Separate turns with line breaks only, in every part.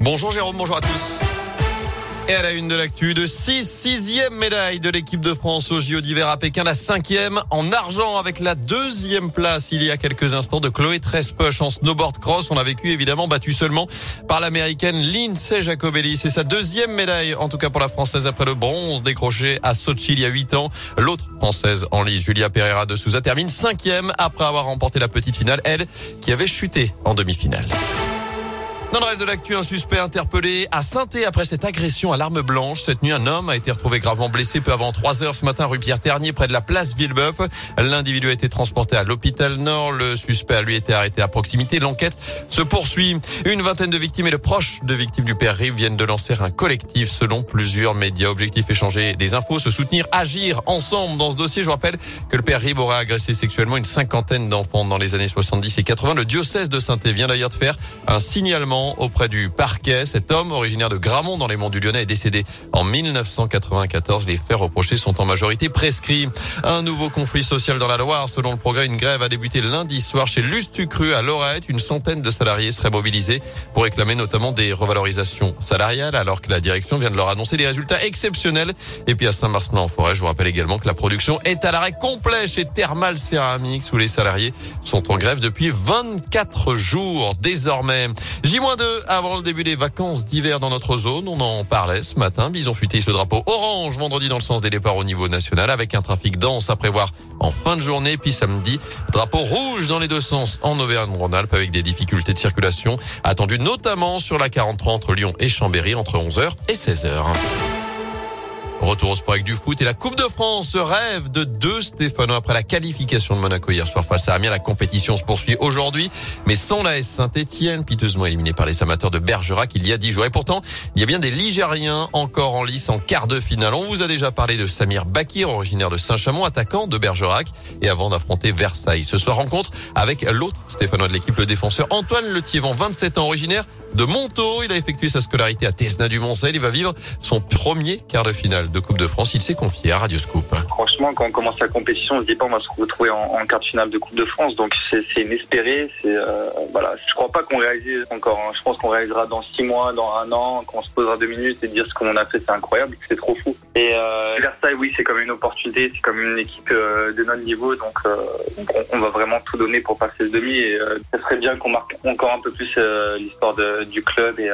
Bonjour Jérôme, bonjour à tous. Et à la une de l'actu, de 6 sixième médaille de l'équipe de France au JO d'hiver à Pékin, la cinquième en argent avec la deuxième place il y a quelques instants de Chloé Trespoche en snowboard cross. On a vécu évidemment battu seulement par l'américaine Lindsay Jacobelli. C'est sa deuxième médaille, en tout cas pour la française après le bronze décroché à Sochi il y a 8 ans. L'autre française en lice, Julia Pereira de Souza, termine cinquième après avoir remporté la petite finale, elle qui avait chuté en demi-finale. Dans le reste de l'actu, un suspect interpellé à saint après cette agression à l'arme blanche. Cette nuit, un homme a été retrouvé gravement blessé peu avant 3 heures ce matin rue Pierre Ternier près de la place Villebeuf. L'individu a été transporté à l'hôpital Nord. Le suspect a lui été arrêté à proximité. L'enquête se poursuit. Une vingtaine de victimes et de proches de victimes du père Rive viennent de lancer un collectif selon plusieurs médias. Objectif échanger des infos, se soutenir, agir ensemble dans ce dossier. Je rappelle que le père Rive aurait agressé sexuellement une cinquantaine d'enfants dans les années 70 et 80. Le diocèse de saint vient d'ailleurs de faire un signalement auprès du parquet. Cet homme, originaire de Gramont dans les monts du Lyonnais, est décédé en 1994. Les faits reprochés sont en majorité prescrits. Un nouveau conflit social dans la Loire. Selon le progrès, une grève a débuté lundi soir chez Lustucru à Lorette. Une centaine de salariés seraient mobilisés pour réclamer notamment des revalorisations salariales alors que la direction vient de leur annoncer des résultats exceptionnels. Et puis à Saint-Marcelin en forêt, je vous rappelle également que la production est à l'arrêt complet chez Thermal Céramique où les salariés sont en grève depuis 24 jours désormais. Avant le début des vacances d'hiver dans notre zone. On en parlait ce matin. Bison futé le drapeau orange vendredi dans le sens des départs au niveau national avec un trafic dense à prévoir en fin de journée. Puis samedi, drapeau rouge dans les deux sens en Auvergne-Rhône-Alpes avec des difficultés de circulation attendues notamment sur la 43 entre Lyon et Chambéry entre 11h et 16h. Retour au sport avec du foot et la Coupe de France rêve de deux Stéphanois après la qualification de Monaco hier soir face à Amiens. La compétition se poursuit aujourd'hui, mais sans la S Saint-Etienne, piteusement éliminé par les amateurs de Bergerac il y a dix jours. Et pourtant, il y a bien des Ligériens encore en lice en quart de finale. On vous a déjà parlé de Samir Bakir, originaire de Saint-Chamond, attaquant de Bergerac, et avant d'affronter Versailles. Ce soir, rencontre avec l'autre Stéphanois de l'équipe, le défenseur Antoine Letiévent, 27 ans, originaire de Montaut. Il a effectué sa scolarité à Tesna du Montcel. Il va vivre son premier quart de finale de Coupe de France. Il s'est confié à Radio Scoop.
Franchement, quand on commence la compétition, on se dit pas on va se retrouver en, en quart de finale de Coupe de France. Donc c'est inespéré. C'est euh, voilà. Je crois pas qu'on réalise encore. Hein. Je pense qu'on réalisera dans six mois, dans un an, qu'on se posera deux minutes et dire ce qu'on a fait, c'est incroyable. C'est trop fou. Et euh, Versailles, oui, c'est comme une opportunité. C'est comme une équipe euh, de notre niveau. Donc, euh, on, va vraiment tout donner pour passer le demi. Et euh, ce serait bien qu'on marque encore un peu plus euh, l'histoire du club. Et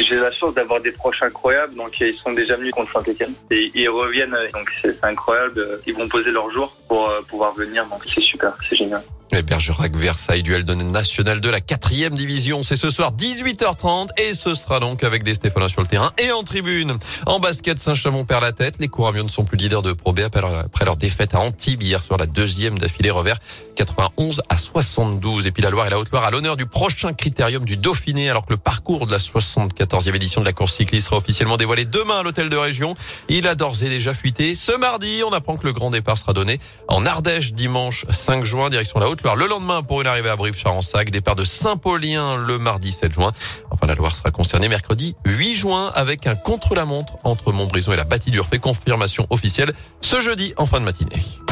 j'ai la chance d'avoir des proches incroyables. Donc ils sont déjà venus contre Saint-Etienne et ils reviennent. Donc c'est incroyable. Ils vont poser leur jour pour pouvoir venir. Donc c'est super, c'est génial.
Et Bergerac Versailles, duel de national de la quatrième division. C'est ce soir 18h30 et ce sera donc avec des Stéphanois sur le terrain et en tribune. En basket, Saint-Chamond perd la tête. Les Couravions ne sont plus leaders de Pro B après leur défaite à Antibes hier sur la deuxième d'affilée revers 91 à 72. Et puis la Loire et la Haute-Loire à l'honneur du prochain critérium du Dauphiné alors que le parcours de la 74e édition de la course cycliste sera officiellement dévoilé demain à l'hôtel de région. Il a d'ores et déjà fuité. Ce mardi, on apprend que le grand départ sera donné en Ardèche dimanche 5 juin direction la Haute le lendemain pour une arrivée à Brive-Charensac, départ de Saint-Paulien le mardi 7 juin. Enfin, la Loire sera concernée mercredi 8 juin avec un contre-la-montre entre Montbrison et la Bâtie d'Urfé. Confirmation officielle ce jeudi en fin de matinée.